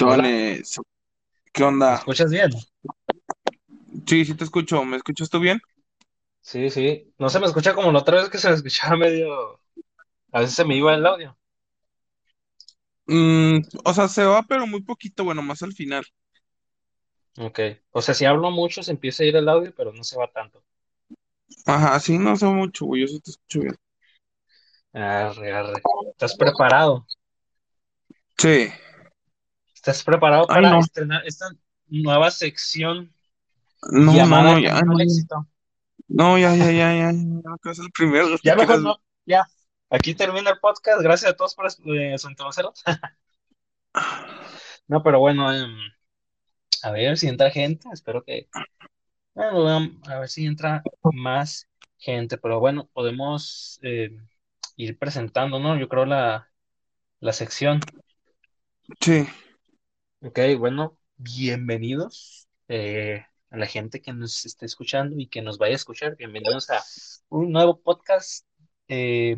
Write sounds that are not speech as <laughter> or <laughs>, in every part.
Hola, Listones. ¿Qué ¿me onda? escuchas bien? Sí, sí te escucho. ¿Me escuchas tú bien? Sí, sí. No se me escucha como la otra vez que se me escuchaba medio... A veces se me iba el audio. Mm, o sea, se va, pero muy poquito, bueno, más al final. Ok. O sea, si hablo mucho se empieza a ir el audio, pero no se va tanto. Ajá, sí, no sé mucho, güey. Yo sí te escucho bien. Arre, arre. ¿Estás preparado? Sí. ¿Estás preparado Ay, para no. estrenar esta nueva sección No, no, llamada no, ya, no. Éxito? No, ya, ya, ya, ya. ya, es el primero, <laughs> Ya mejor no. Ya. Aquí termina el podcast. Gracias a todos por eh, sintonizarnos. <laughs> No, pero bueno, em, a ver si entra gente. Espero que Bueno, a ver si entra más gente, pero bueno, podemos eh, ir presentando, ¿no? Yo creo la, la sección. Sí, Ok, bueno, bienvenidos eh, a la gente que nos esté escuchando y que nos vaya a escuchar. Bienvenidos a un nuevo podcast eh,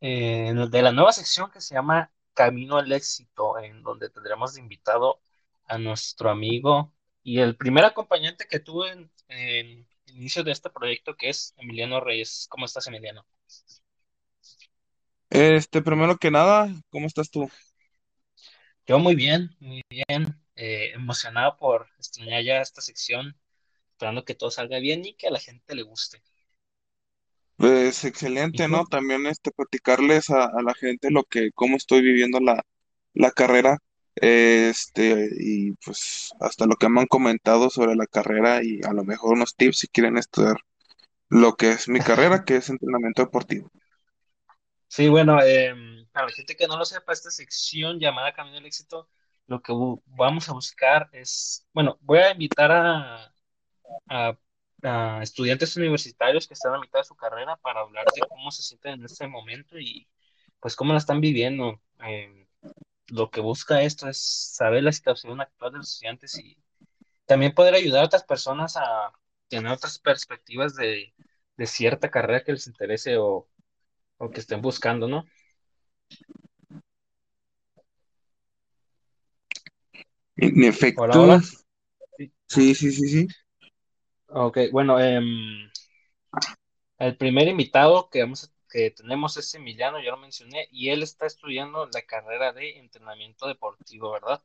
eh, de la nueva sección que se llama Camino al Éxito, en donde tendremos de invitado a nuestro amigo y el primer acompañante que tuve en, en el inicio de este proyecto, que es Emiliano Reyes. ¿Cómo estás, Emiliano? este, primero que nada, ¿cómo estás tú? Yo muy bien, muy bien, eh, emocionado por estrenar ya esta sección, esperando que todo salga bien y que a la gente le guste. Pues ¿Y excelente, ¿no? También este platicarles a, a la gente lo que, cómo estoy viviendo la, la carrera, este, y pues hasta lo que me han comentado sobre la carrera y a lo mejor unos tips si quieren estudiar lo que es mi <laughs> carrera, que es entrenamiento deportivo. Sí, bueno, em, para la gente que no lo sepa, esta sección llamada Camino al Éxito, lo que vamos a buscar es, bueno, voy a invitar a estudiantes universitarios que están a mitad de su carrera para hablar de cómo se sienten en este momento y pues cómo la están viviendo. Em, lo que busca esto es saber la situación actual de los estudiantes y también poder ayudar a otras personas a tener otras perspectivas de, de cierta carrera que les interese o, o que estén buscando, ¿no? En efecto, hola. Sí. sí, sí, sí, sí. Ok, bueno, em, el primer invitado que vamos a- que tenemos es Emiliano, ya lo mencioné, y él está estudiando la carrera de entrenamiento deportivo, ¿verdad?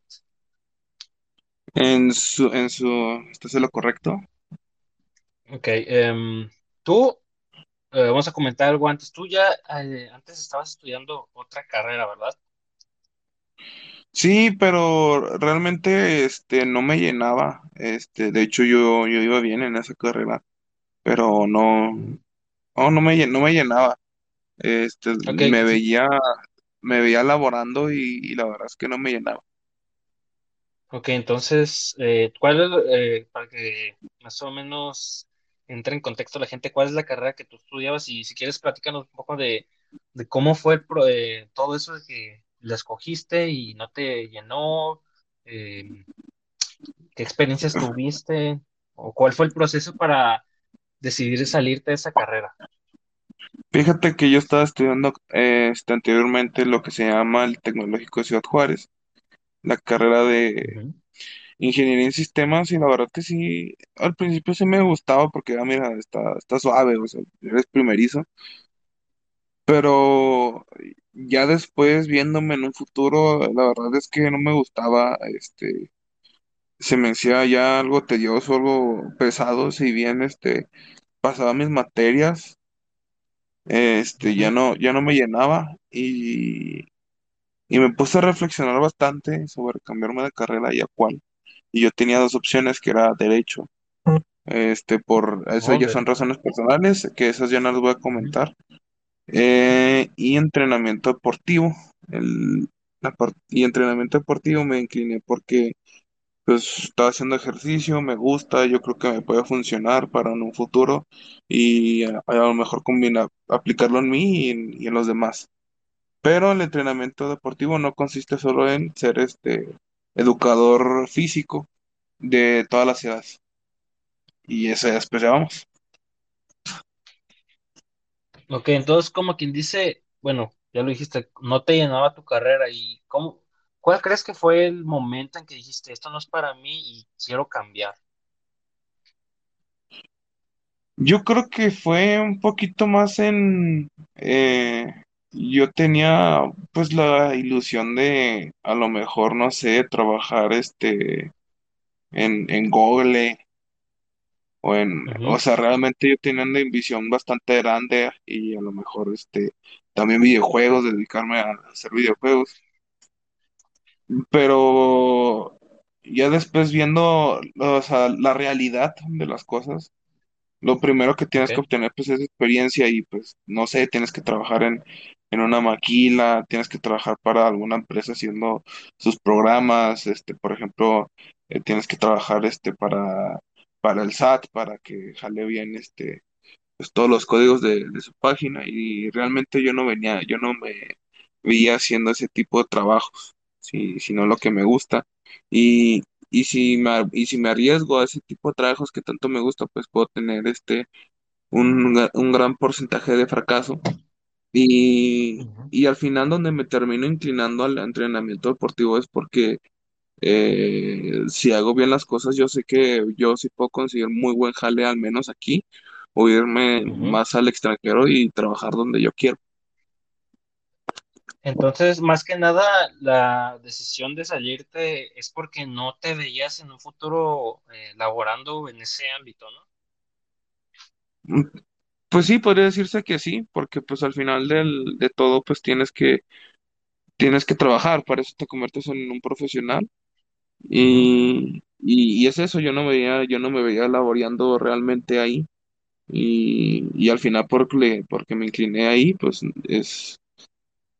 En su, en su, ¿estás en lo correcto? Ok, em, tú, eh, vamos a comentar algo antes. Tú ya eh, antes estabas estudiando otra carrera, ¿verdad? Sí, pero realmente, este, no me llenaba, este, de hecho yo, yo iba bien en esa carrera, pero no, no, no me, no me llenaba, este, me veía, me veía laborando y, y la verdad es que no me llenaba. ok, entonces, eh, ¿cuál es, eh, para que más o menos entre en contexto la gente, cuál es la carrera que tú estudiabas? Y si quieres, platícanos un poco de, de cómo fue el pro- eh, todo eso de que la escogiste y no te llenó, eh, qué experiencias tuviste, o cuál fue el proceso para decidir salirte de esa carrera. Fíjate que yo estaba estudiando, eh, este, anteriormente lo que se llama el Tecnológico de Ciudad Juárez, la carrera de. Ingeniería en sistemas y la verdad que sí, al principio sí me gustaba porque, ah, mira, está, está suave, o sea, eres primerizo, pero ya después viéndome en un futuro, la verdad es que no me gustaba, este, se me hacía ya algo tedioso, algo pesado, si bien, este, pasaba mis materias, este, ya no, ya no me llenaba y, y me puse a reflexionar bastante sobre cambiarme de carrera y a cuál. Y yo tenía dos opciones que era derecho Este, por eso ya son razones personales, que esas ya no las voy a comentar. Eh, y entrenamiento deportivo. El, la y entrenamiento deportivo me incliné porque pues estaba haciendo ejercicio, me gusta, yo creo que me puede funcionar para en un futuro y a, a lo mejor combinar, aplicarlo en mí y en, y en los demás. Pero el entrenamiento deportivo no consiste solo en ser este educador físico de todas las edades. Y eso ya después ya vamos. Ok, entonces como quien dice, bueno, ya lo dijiste, no te llenaba tu carrera y cómo. ¿Cuál crees que fue el momento en que dijiste, esto no es para mí y quiero cambiar? Yo creo que fue un poquito más en... eh, yo tenía pues la ilusión de a lo mejor, no sé, trabajar este en, en Google o en... O Ujú, sea, realmente yo tenía una visión bastante grande y a lo mejor este también videojuegos, dedicarme a hacer videojuegos. Pero ya después viendo, o sea, la realidad de las cosas. Lo primero que tienes que obtener pues es experiencia y pues no sé, tienes que trabajar en, en una maquila, tienes que trabajar para alguna empresa haciendo sus programas, este, por ejemplo, eh, tienes que trabajar este para, para el SAT, para que jale bien este, pues todos los códigos de, de su página y realmente yo no venía, yo no me veía haciendo ese tipo de trabajos, si, sino lo que me gusta. Y, y si me, y si me arriesgo a ese tipo de trabajos que tanto me gusta, pues puedo tener este un, un gran porcentaje de fracaso. Y, y al final donde me termino inclinando al entrenamiento deportivo es porque eh, si hago bien las cosas, yo sé que yo sí puedo conseguir muy buen jale, al menos aquí, o irme más al extranjero y trabajar donde yo quiero. Entonces, más que nada, la decisión de salirte es porque no te veías en un futuro eh, laborando en ese ámbito, ¿no? Pues sí, podría decirse que sí, porque pues al final del, de todo pues tienes que, tienes que trabajar, para eso te conviertes en un profesional y, y es eso, yo no me veía, yo no me veía laboreando realmente ahí y, y al final porque, porque me incliné ahí, pues es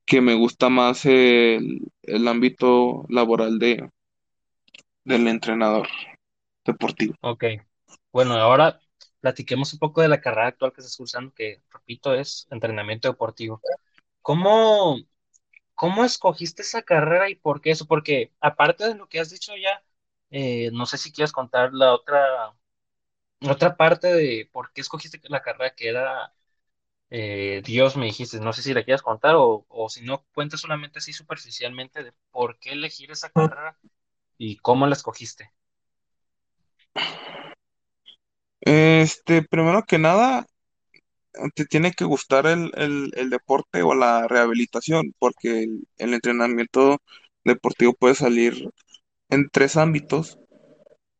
que me gusta más el, el ámbito laboral de, del entrenador deportivo. Ok. Bueno, ahora platiquemos un poco de la carrera actual que estás cursando, que, repito, es entrenamiento deportivo. ¿Cómo, cómo escogiste esa carrera y por qué eso? Porque aparte de lo que has dicho ya, eh, no sé si quieres contar la otra, otra parte de por qué escogiste la carrera que era eh, Dios, me dijiste. No sé si la quieres contar o, o si no, cuenta solamente así superficialmente de por qué elegir esa carrera y cómo la escogiste. Este, primero que nada, te tiene que gustar el, el, el deporte o la rehabilitación, porque el, el entrenamiento deportivo puede salir en tres ámbitos,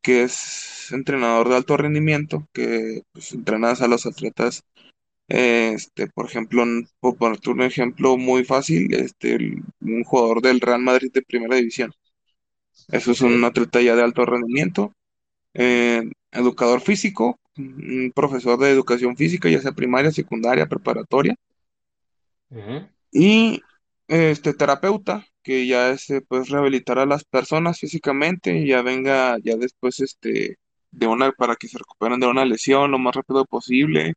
que es entrenador de alto rendimiento, que pues, entrenas a los atletas, eh, este, por ejemplo, por ponerte un ejemplo muy fácil, este, el- un jugador del Real Madrid de primera división. Eso es Ok. un atleta ya de alto rendimiento. Eh, educador físico, un profesor de educación física, ya sea primaria, secundaria, preparatoria Y este terapeuta, que ya este, pues rehabilitar a las personas físicamente y ya venga ya después este de una para que se recuperen de una lesión lo más rápido posible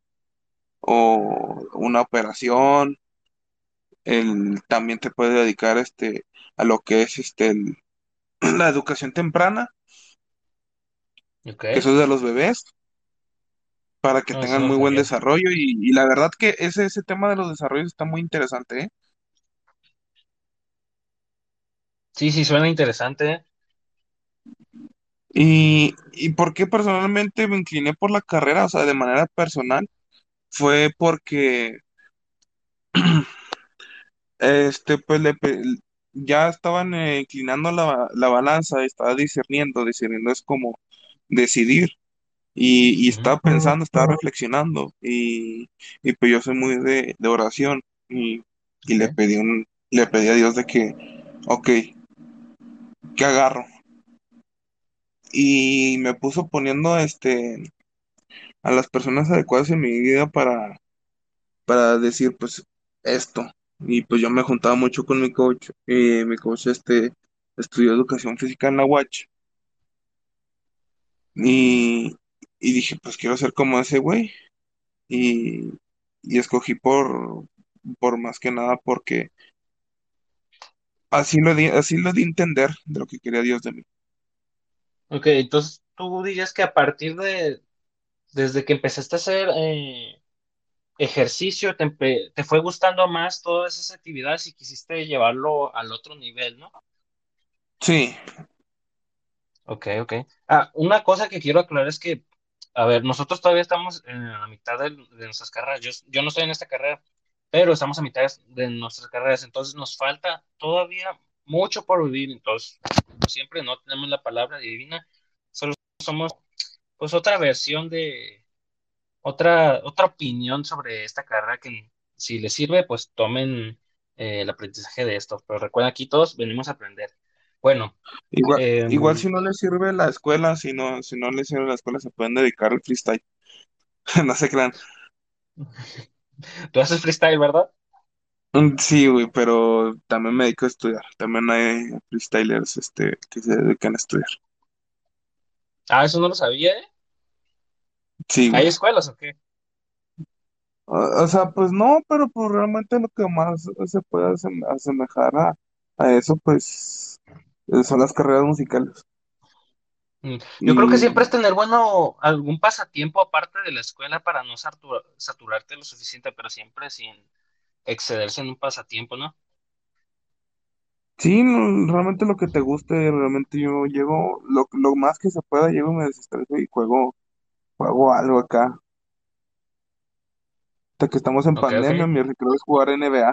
o una operación. Él también te puede dedicar este a lo que es este el- <clears throat> la educación temprana, Que eso es de los bebés, para que No, tengan no muy buen desarrollo y, y la verdad que ese, ese tema de los desarrollos está muy interesante, ¿eh? Sí, sí, suena interesante. Y, y por qué personalmente me incliné por la carrera, o sea, de manera personal, fue porque <clears throat> este, pues le, ya estaban eh, inclinando la, la balanza, estaba discerniendo, discerniendo es como decidir, y, estaba pensando, estaba reflexionando, y, y pues yo soy muy de, de oración, y, y le pedí un, le pedí a Dios de que, ok, ¿qué agarro? Y me puso poniendo este a las personas adecuadas en mi vida para para decir, pues, esto. Y pues yo me juntaba mucho con mi coach. Y mi coach, este, estudió educación física en la UACH. Y, y dije, pues quiero ser como ese güey. Y, y escogí por, por más que nada porque así lo di, así lo di entender de lo que quería Dios de mí. Ok, entonces tú dirías que a partir de, desde que empezaste a hacer eh, ejercicio, te, te fue gustando más todas esas actividades y quisiste llevarlo al otro nivel, ¿no? Sí, Ok, ok. Ah, una cosa que quiero aclarar es que, a ver, nosotros todavía estamos en la mitad de, nuestras carreras. Yo, yo no estoy en esta carrera, pero estamos a mitad de nuestras carreras, entonces nos falta todavía mucho por vivir. Entonces, como siempre, no tenemos la palabra divina, solo somos pues otra versión de, otra, otra opinión sobre esta carrera que si les sirve, pues tomen eh, el aprendizaje de esto. Pero recuerden, aquí todos venimos a aprender. Bueno. igual, igual em, si no les sirve la escuela, si no, si no les sirve la escuela, se pueden dedicar al freestyle. <laughs> No se crean. Tú haces freestyle, ¿verdad? Mm, Sí, güey, pero también me dedico a estudiar. También hay freestylers, este, que se dedican a estudiar. Ah, eso no lo sabía, ¿eh? Sí, ¿Hay escuelas o qué? O, o sea, pues no, pero pues realmente lo que más se puede asem- asemejar a, a eso, pues, son las carreras musicales. Mm, Yo creo que siempre es tener, bueno, algún pasatiempo aparte de la escuela para no satura- saturarte lo suficiente, pero siempre sin excederse en un pasatiempo, ¿no? sí, no, realmente lo que te guste, realmente yo llego, lo, lo más que se pueda, llego, me desestreso y juego, juego algo acá. Hasta que estamos en pandemia, mi recreo es jugar NBA.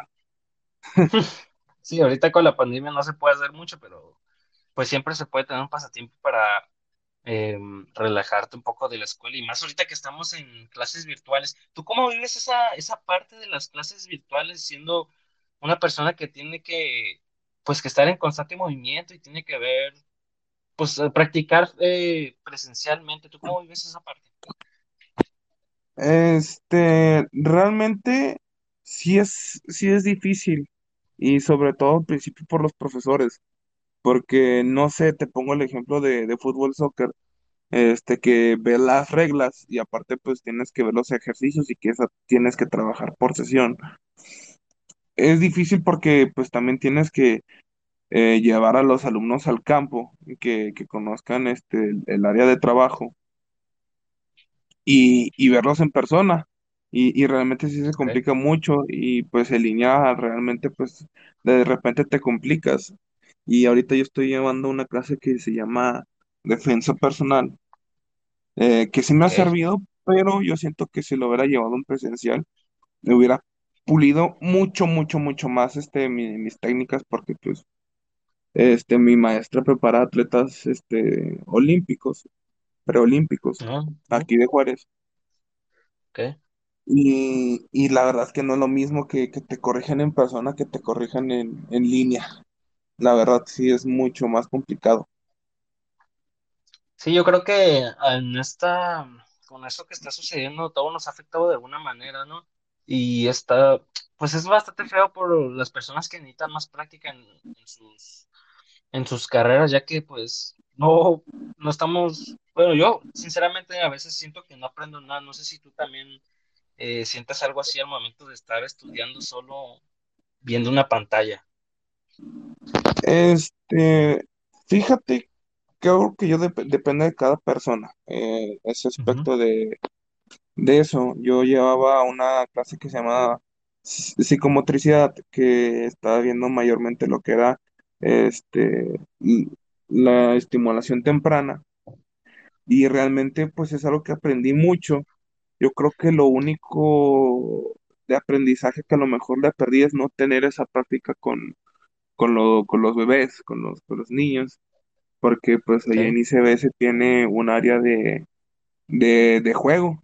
<laughs> Sí, ahorita con la pandemia no se puede hacer mucho, pero pues siempre se puede tener un pasatiempo para eh, relajarte un poco de la escuela y más ahorita que estamos en clases virtuales. ¿Tú cómo vives esa, esa parte de las clases virtuales siendo una persona que tiene que, pues, que estar en constante movimiento y tiene que ver, pues, eh, practicar eh, presencialmente? ¿Tú cómo vives esa parte? Este, realmente sí es, sí es difícil y sobre todo al principio por los profesores, porque no sé, te pongo el ejemplo de, de fútbol, soccer, este, que ve las reglas y aparte pues tienes que ver los ejercicios y que esa, tienes que trabajar por sesión. Es difícil porque pues también tienes que eh, llevar a los alumnos al campo, que, que conozcan este, el el área de trabajo y, y verlos en persona. Y, y realmente sí se complica mucho y pues en línea realmente pues de repente te complicas. Y ahorita yo estoy llevando una clase que se llama defensa personal, eh, que sí me ha ok. servido, pero yo siento que si lo hubiera llevado en presencial, me hubiera pulido mucho, mucho, mucho más este, mi- mis técnicas porque pues este, mi maestra prepara atletas este, olímpicos, preolímpicos, no, aquí de Juárez. ok. Y, y la verdad es que no es lo mismo que, que te corrijan en persona que te corrijan en, en línea. La verdad sí es mucho más complicado. Sí, yo creo que en esta, con eso que está sucediendo, todo nos ha afectado de alguna manera, ¿no? Y está, pues es bastante feo por las personas que necesitan más práctica en, en sus, en sus carreras, ya que pues no, no estamos, bueno, yo sinceramente a veces siento que no aprendo nada, no sé si tú también eh, sientas algo así al momento de estar estudiando solo viendo una pantalla. Este, fíjate que algo que yo dep- depende de cada persona, eh, ese aspecto de, de eso. Yo llevaba una clase que se llamaba psi- psicomotricidad, que estaba viendo mayormente lo que era este, la estimulación temprana. Y realmente pues es algo que aprendí mucho Yo creo que lo único de aprendizaje que a lo mejor le perdí es no tener esa práctica con, con, lo- con los bebés, con los, con los niños, porque pues allá en ICBS tiene un área de, de, de juego.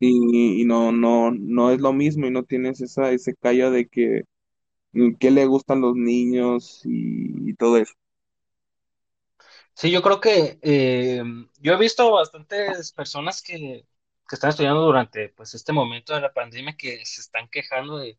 Y, y no, no, no es lo mismo y no tienes esa, ese callo de que, mm, qué le gustan los niños y, y todo eso. Sí, yo creo que eh, yo he visto bastantes personas que, que están estudiando durante pues este momento de la pandemia que se están quejando de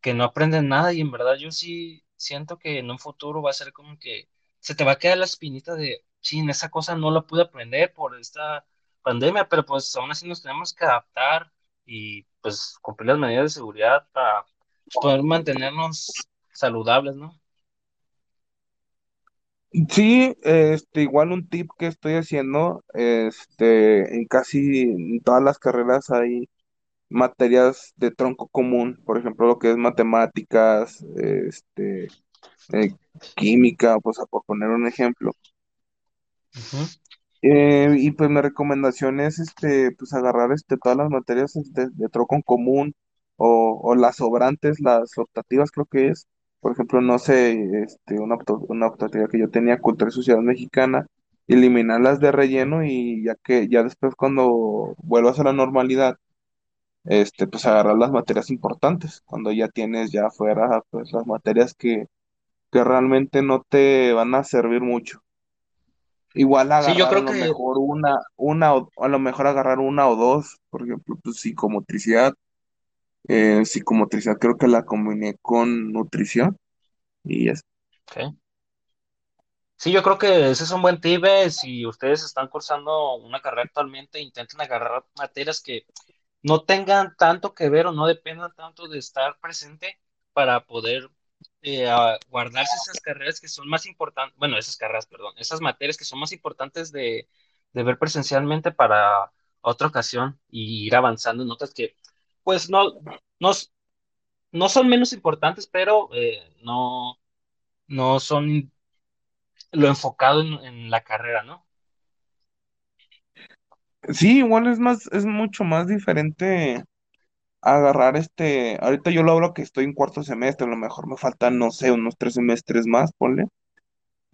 que no aprenden nada y en verdad yo sí siento que en un futuro va a ser como que se te va a quedar la espinita de, chin, esa cosa no la pude aprender por esta pandemia, pero pues aún así nos tenemos que adaptar y pues cumplir las medidas de seguridad para poder mantenernos saludables, ¿no? Sí, este, igual un tip que estoy haciendo, este, en casi todas las carreras hay materias de tronco común, por ejemplo, lo que es matemáticas, este, eh, química, pues por poner un ejemplo. Eh, y pues mi recomendación es este, pues agarrar este, todas las materias este, de tronco común o, o las sobrantes, las optativas creo que es. Por ejemplo, no sé, este, una, una optativa que yo tenía, Cultura y Sociedad Mexicana, eliminarlas de relleno y ya que ya después cuando vuelvas a la normalidad, este, pues agarrar las materias importantes, cuando ya tienes ya afuera pues las materias que, que realmente no te van a servir mucho. Igual Sí, yo agarrar a creo lo que, mejor una, una o a lo mejor agarrar una o dos, por ejemplo, pues psicomotricidad. Eh, psicomotricidad creo que la combiné con nutrición y es. ok. Sí, yo creo que ese es un buen tip. eh, Si ustedes están cursando una carrera actualmente, intenten agarrar materias que no tengan tanto que ver o no dependan tanto de estar presente para poder eh, guardarse esas carreras que son más importantes, bueno, esas carreras, perdón, esas materias que son más importantes de, ver presencialmente para otra ocasión y ir avanzando en otras que, pues, no, no, no son menos importantes, pero eh, no, no son lo enfocado en, en la carrera, ¿no? Sí, igual es más, es mucho más diferente agarrar este, ahorita yo lo hablo que estoy en cuarto semestre, a lo mejor me faltan, no sé, unos tres semestres más, ponle.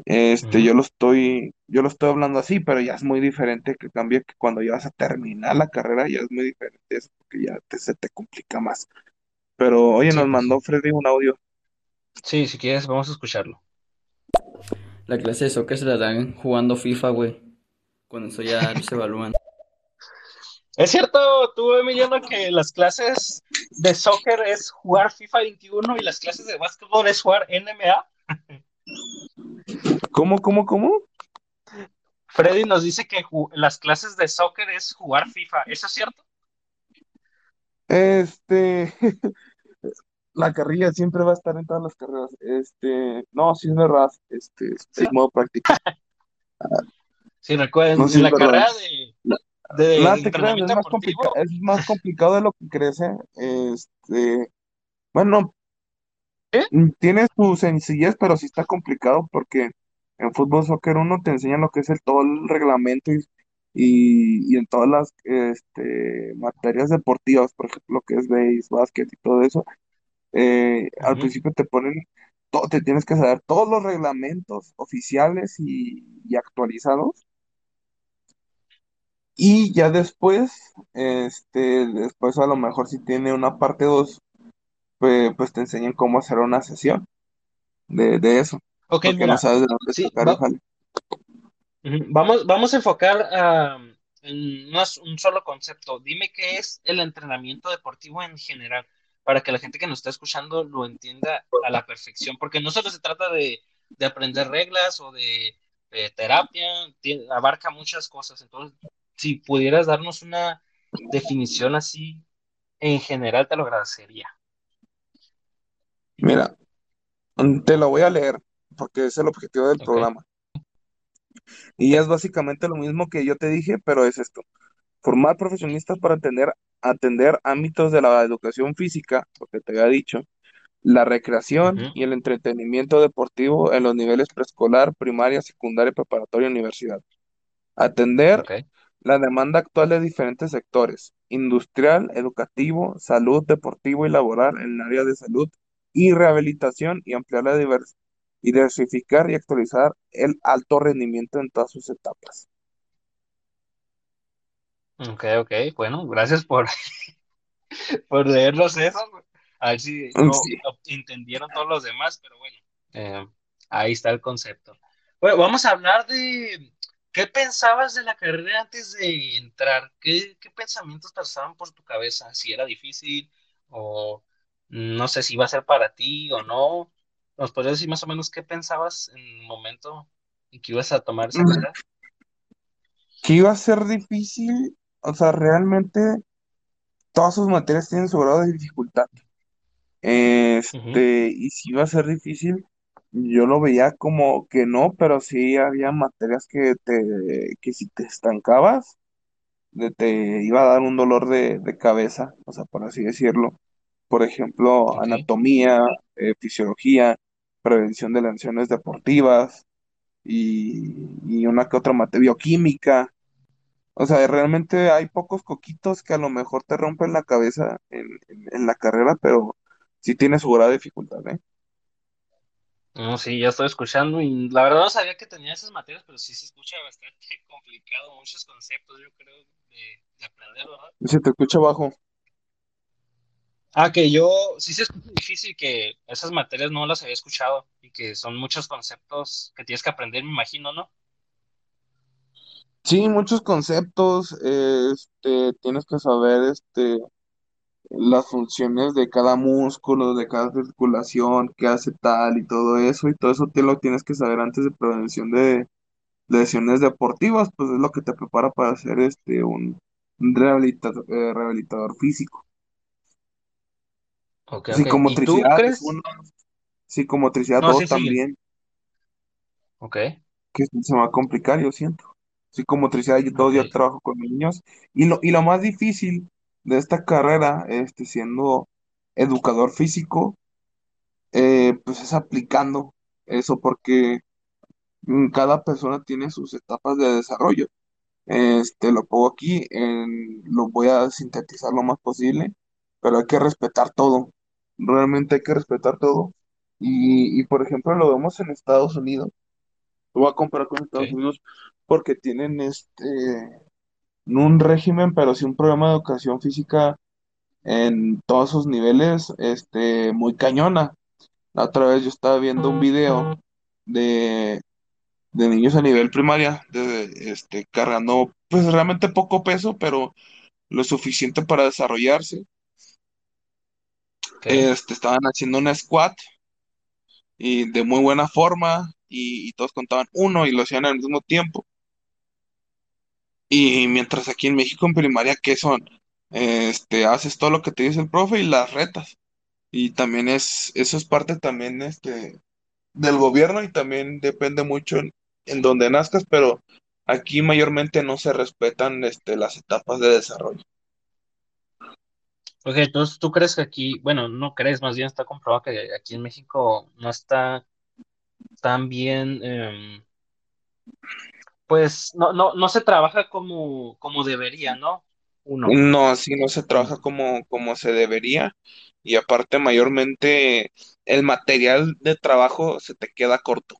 Este, yo lo estoy, yo lo estoy hablando así, pero ya es muy diferente que cambie que cuando ya vas a terminar la carrera, ya es muy diferente eso, porque ya te- se te complica más. Pero oye, Sí, nos pues mandó. Freddy un audio. Sí, si quieres, vamos a escucharlo. La clase de soccer se la dan jugando FIFA, güey. Con eso ya <laughs> se evalúan. Es cierto, tú, Emiliano, que las clases de soccer es jugar FIFA 21 y las clases de básquetbol es jugar NBA. <laughs> ¿Cómo, cómo, cómo? Freddy nos dice que las clases de soccer es jugar FIFA. ¿Eso es cierto? Este, <laughs> la carrilla siempre va a estar en todas las carreras. Este, no, sí es verdad. Este, <laughs> Sí. es modo práctico. Sí, recuerden, No, sí en la carrera de, de no te creas, es más complicado, deportivo. es más complicado de lo que crees, ¿eh? Este, bueno, ¿eh? tiene su sencillez, pero sí está complicado porque en fútbol soccer uno te enseña lo que es el todo el reglamento y, y, y en todas las este, materias deportivas, por ejemplo, lo que es base, básquet y todo eso eh, al principio te ponen, te tienes que saber todos los reglamentos oficiales y, y actualizados. Y ya después, este, después a lo mejor si tiene una parte 2 pues, pues te enseñan cómo hacer una sesión de, de eso, Ok, porque no sabes de dónde sí, va- vamos, vamos a enfocar ah, en un solo concepto. Dime qué es el entrenamiento deportivo en general, para que la gente que nos está escuchando lo entienda a la perfección, porque no solo se trata de, de aprender reglas o de, de terapia, abarca muchas cosas. Entonces, si pudieras darnos una definición así en general, te lo agradecería. Mira, te lo voy a leer, porque es el objetivo del programa. Y es básicamente lo mismo que yo te dije, pero es esto. Formar profesionistas para atender, atender ámbitos de la educación física, lo que te había dicho, la recreación y el entretenimiento deportivo en los niveles preescolar, primaria, secundaria, preparatoria y universidad. Atender la demanda actual de diferentes sectores, industrial, educativo, salud, deportivo y laboral en el área de salud y rehabilitación y ampliar la divers- y diversificar y actualizar el alto rendimiento en todas sus etapas. ok, ok. Bueno, gracias por <laughs> por leerlos eso. A ver si Sí. entendieron todos los demás, pero bueno, eh, ahí está el concepto. Bueno, vamos a hablar de qué pensabas de la carrera antes de entrar. ¿Qué, qué pensamientos pasaban por tu cabeza? Si era difícil o no sé si iba a ser para ti o no. ¿Nos podrías decir más o menos qué pensabas en el momento en que ibas a tomar esa Mm, carrera? Que iba a ser difícil, o sea, realmente todas sus materias tienen su grado de dificultad. Este, y si iba a ser difícil, yo lo veía como que no, pero sí había materias que te, que si te estancabas, de- te iba a dar un dolor de, de cabeza, o sea, por así decirlo. Por ejemplo, anatomía, eh, fisiología. prevención de lesiones deportivas y, y una que otra materia bioquímica. O sea, realmente hay pocos coquitos que a lo mejor te rompen la cabeza en, en- en la carrera, pero sí tiene su de dificultad, ¿eh? No, sí, ya estoy escuchando y la verdad no sabía que tenía esas materias, pero sí se escucha bastante <laughs> complicado, muchos conceptos, yo creo, de, de aprender, ¿verdad? Se te escucha bajo. Ah, que yo sí se escucha difícil que esas materias no las había escuchado y que son muchos conceptos que tienes que aprender, me imagino, ¿no? Sí, muchos conceptos, este, tienes que saber, este, las funciones de cada músculo, de cada articulación, qué hace tal y todo eso, y todo eso te lo tienes que saber antes de prevención de lesiones deportivas, pues es lo que te prepara para ser este un eh, rehabilitador físico. Ok, ok. ¿Y tú Psicomotricidad uno, psicomotricidad No, 2 sí, sigue. también, Ok, que se me va a complicar, yo siento. Psicomotricidad ok, 2 ya trabajo con niños, y lo, y lo más difícil de esta carrera, este, siendo educador físico, eh, pues es aplicando eso porque mm, cada persona tiene sus etapas de desarrollo. Este, lo pongo aquí, en- lo voy a sintetizar lo más posible, pero hay que respetar todo. Realmente hay que respetar todo. Y, y por ejemplo, lo vemos en Estados Unidos. Lo voy a comparar con Estados. Unidos porque tienen este, no un régimen, pero sí un programa de educación física en todos sus niveles, este, muy cañona. La otra vez yo estaba viendo un video de, de niños a nivel primaria, de, este, cargando pues realmente poco peso, pero lo suficiente para desarrollarse. Este, estaban haciendo una squat y de muy buena forma y, y todos contaban uno y lo hacían al mismo tiempo. Y mientras aquí en México en primaria, ¿qué son? Este, haces todo lo que te dice el profe y las retas. Y también es, eso es parte también este, del gobierno y también depende mucho en, donde nazcas, pero aquí mayormente no se respetan este, las etapas de desarrollo. Ok, entonces tú crees que aquí, bueno, no crees, más bien está comprobado que aquí en México no está tan bien, em, pues no, no, no se trabaja como, como debería, ¿no? Uno. No, así no se trabaja como, como se debería y aparte mayormente el material de trabajo se te queda corto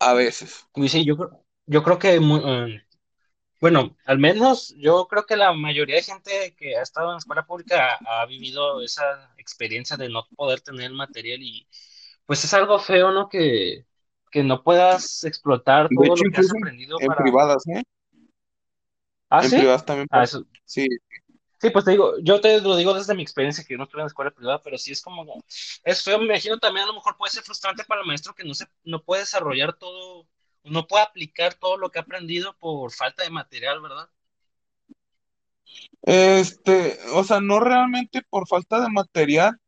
a veces. sí, yo, creo- yo creo que em, Bueno, al menos yo creo que la mayoría de gente que ha estado en escuela pública ha, ha vivido esa experiencia de no poder tener el material y pues es algo feo, ¿no? Que, que no puedas explotar todo hecho, lo que has aprendido en, para... privadas, ¿eh? ¿Ah, En sí? privadas también Ah, eso. Sí, Sí, pues te digo, yo te lo digo desde mi experiencia, que yo no estuve en escuela privada, pero sí es como, es feo, me imagino también a lo mejor puede ser frustrante para el maestro que no se, no puede desarrollar todo, no puede aplicar todo lo que ha aprendido por falta de material, ¿verdad? este, o sea, no realmente por falta de material,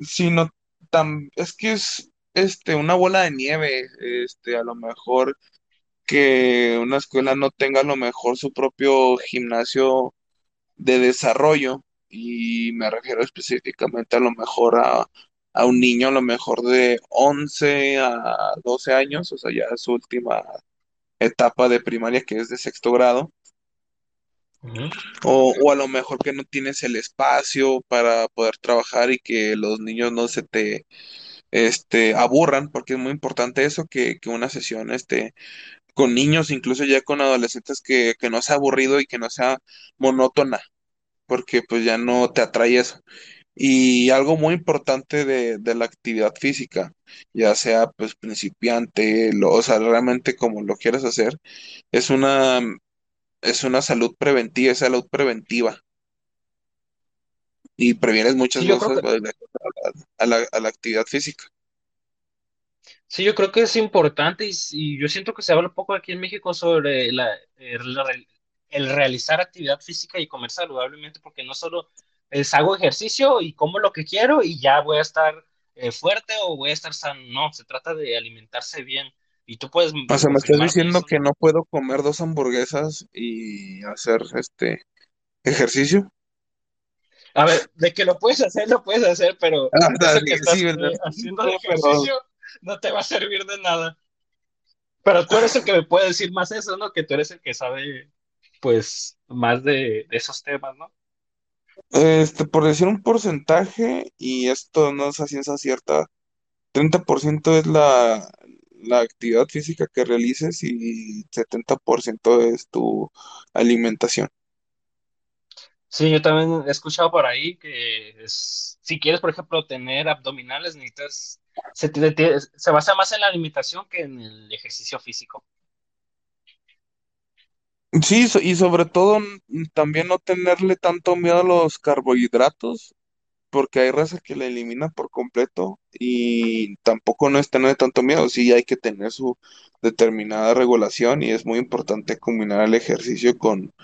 sino tam- es que es este una bola de nieve, este, a lo mejor que una escuela no tenga a lo mejor su propio gimnasio de desarrollo y me refiero específicamente a lo mejor a, a un niño a lo mejor de 11 a 12 años, o sea, ya su última etapa de primaria que es de sexto grado, o, o a lo mejor que no tienes el espacio para poder trabajar y que los niños no se te este, aburran, porque es muy importante eso, que, que una sesión este, con niños, incluso ya con adolescentes, que, que no sea aburrido y que no sea monótona, porque pues ya no te atrae eso. Y algo muy importante de, de la actividad física, ya sea pues principiante, lo- o sea, realmente como lo quieras hacer, es una, es una salud preventiva, es salud preventiva y previenes muchas Sí, cosas que, pues, a la, a la actividad física. Sí, yo creo que es importante y, y yo siento que se habla poco aquí en México sobre la, el, el realizar actividad física y comer saludablemente, porque no solo es hago ejercicio y como lo que quiero y ya voy a estar eh, fuerte o voy a estar sano. No, se trata de alimentarse bien y tú puedes O sea, me estás diciendo eso, que no puedo comer dos hamburguesas y hacer este ejercicio. A ver, de que lo puedes hacer, lo puedes hacer, pero Ah, eso sí, que estás sí, ¿verdad? eh, haciendo pero- ejercicio no te va a servir de nada. Pero tú eres el que me puede decir más eso, ¿no? Que tú eres el que sabe, pues, más de, de esos temas, ¿no? Este, por decir un porcentaje, y esto no es a ciencia cierta, 30% es la, la actividad física que realices y 70% es tu alimentación. Sí, yo también he escuchado por ahí que es- si quieres, por ejemplo, tener abdominales, necesitas, se, se basa más en la alimentación que en el ejercicio físico. Sí, y sobre todo mm, también no tenerle tanto miedo a los carbohidratos, porque hay raza que la elimina por completo y tampoco no es tener tanto miedo, sí hay que tener su determinada regulación y es muy importante combinar el ejercicio con,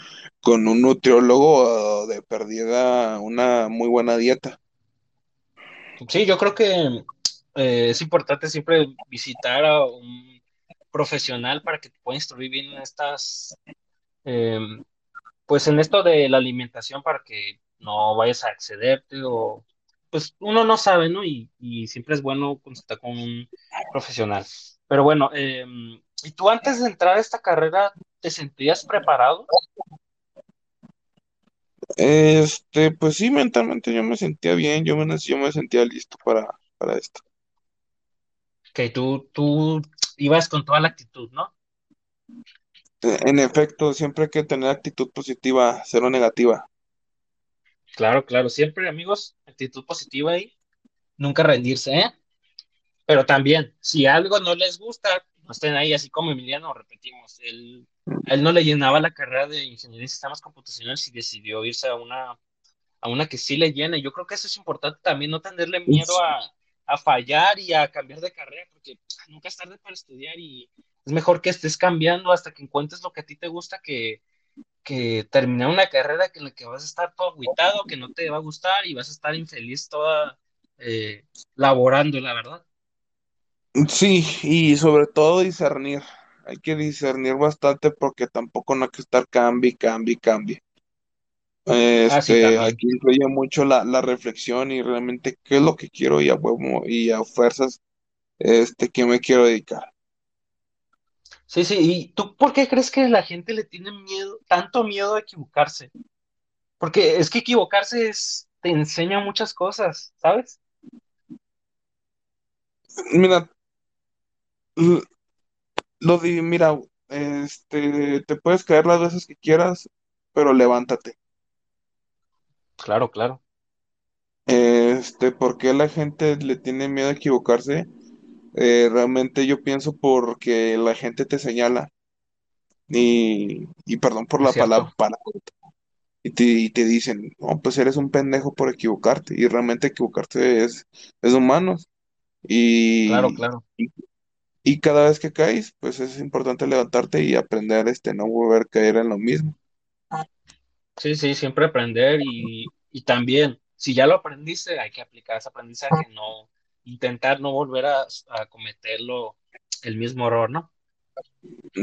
con un nutriólogo de perdida una muy buena dieta. Sí, yo creo que eh, es importante siempre visitar a un profesional para que te pueda instruir bien en estas, eh, pues en esto de la alimentación para que no vayas a excederte o, pues uno no sabe, ¿no? Y, y siempre es bueno consultar con un profesional. Pero bueno, eh, ¿y tú antes de entrar a esta carrera te sentías preparado? Este, pues sí, mentalmente yo me sentía bien, yo me, yo me sentía listo para, para esto. Que tú, tú ibas con toda la actitud, ¿no? En efecto, siempre hay que tener actitud positiva, cero negativa. Claro, claro, siempre amigos, actitud positiva y nunca rendirse, ¿eh? Pero también, si algo no les gusta, no estén ahí, así como Emiliano, repetimos, él, él no le llenaba la carrera de Ingeniería en Sistemas Computacionales y decidió irse a una, a una que sí le llene. Yo creo que eso es importante también, no tenerle miedo a, a fallar y a cambiar de carrera, porque nunca es tarde para estudiar y es mejor que estés cambiando hasta que encuentres lo que a ti te gusta que, que terminar una carrera en la que vas a estar todo agüitado, que no te va a gustar y vas a estar infeliz toda eh, laborando, la verdad. Sí, y sobre todo discernir. Hay que discernir bastante porque tampoco no hay que estar cambie, cambie, cambie. Ah, sí, Este, aquí influye mucho la, la reflexión y realmente qué es lo que quiero y a y a fuerzas, este, qué me quiero dedicar. Sí, sí, ¿y tú por qué crees que la gente le tiene miedo, tanto miedo a equivocarse? Porque es que equivocarse es, te enseña muchas cosas, ¿sabes? Mira, lo di, mira, este, te puedes caer las veces que quieras, pero levántate. Claro, claro, Este, ¿por qué la gente le tiene miedo a equivocarse? Eh, realmente yo pienso porque la gente te señala y, y perdón por la palabra, y te, y te dicen, no, pues eres un pendejo por equivocarte y realmente equivocarse es, es humano Claro, y, claro. y, y cada vez que caes, pues es importante levantarte y aprender, este, no volver a caer en lo mismo. Sí, sí, siempre aprender y, y también, si ya lo aprendiste, hay que aplicar ese aprendizaje, no intentar no volver a, a cometerlo el mismo error, ¿no?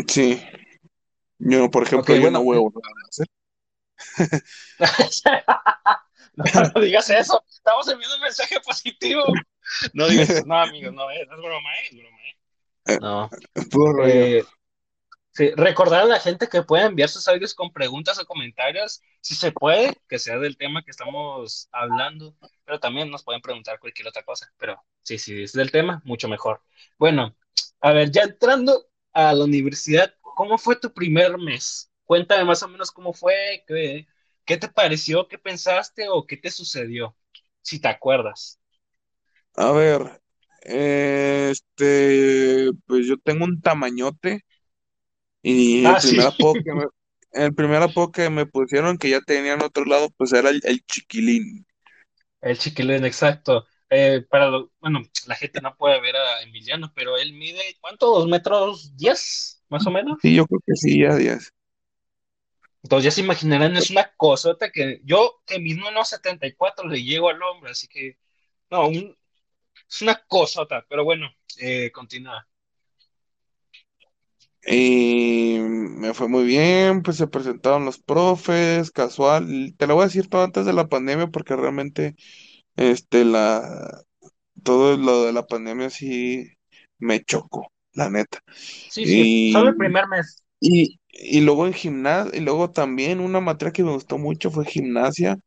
Sí, yo, por ejemplo, yo no bueno, voy a volver a hacer. <laughs> no, no digas eso, estamos enviando un mensaje positivo. No digas eso, no, amigos, no, es, es broma, ¿eh? es broma, ¿eh? No. Puro rollo. Eh, sí, recordar a la gente que puede enviar sus audios con preguntas o comentarios, si se puede, que sea del tema que estamos hablando, pero también nos pueden preguntar cualquier otra cosa, pero sí, sí, es del tema, mucho mejor. Bueno, a ver, ya entrando a la universidad, ¿cómo fue tu primer mes? Cuéntame más o menos cómo fue, qué, qué te pareció, qué pensaste o qué te sucedió, si te acuerdas. A ver, este, pues yo tengo un tamañote y el Ah, sí, primer apodo que me, <laughs> el primer apodo que me pusieron que ya tenían otro lado, pues era el, el chiquilín. El chiquilín, exacto. Eh, para lo- bueno, la gente no puede ver a Emiliano, pero él mide, ¿cuánto? ¿Dos metros diez, más o menos? Sí, yo creo que sí, ya días. Entonces ya se imaginarán, es una cosota que yo, que mido unos 74, le llego al hombro, así que, no, un- es una cosota, pero bueno, eh, continúa. Y me fue muy bien, pues se presentaron los profes, casual. Te lo voy a decir todo antes de la pandemia porque realmente este la todo lo de la pandemia sí me chocó, la neta. Sí, sí, solo el primer mes. y, y luego en gimnasia, y luego también una materia que me gustó mucho fue gimnasia.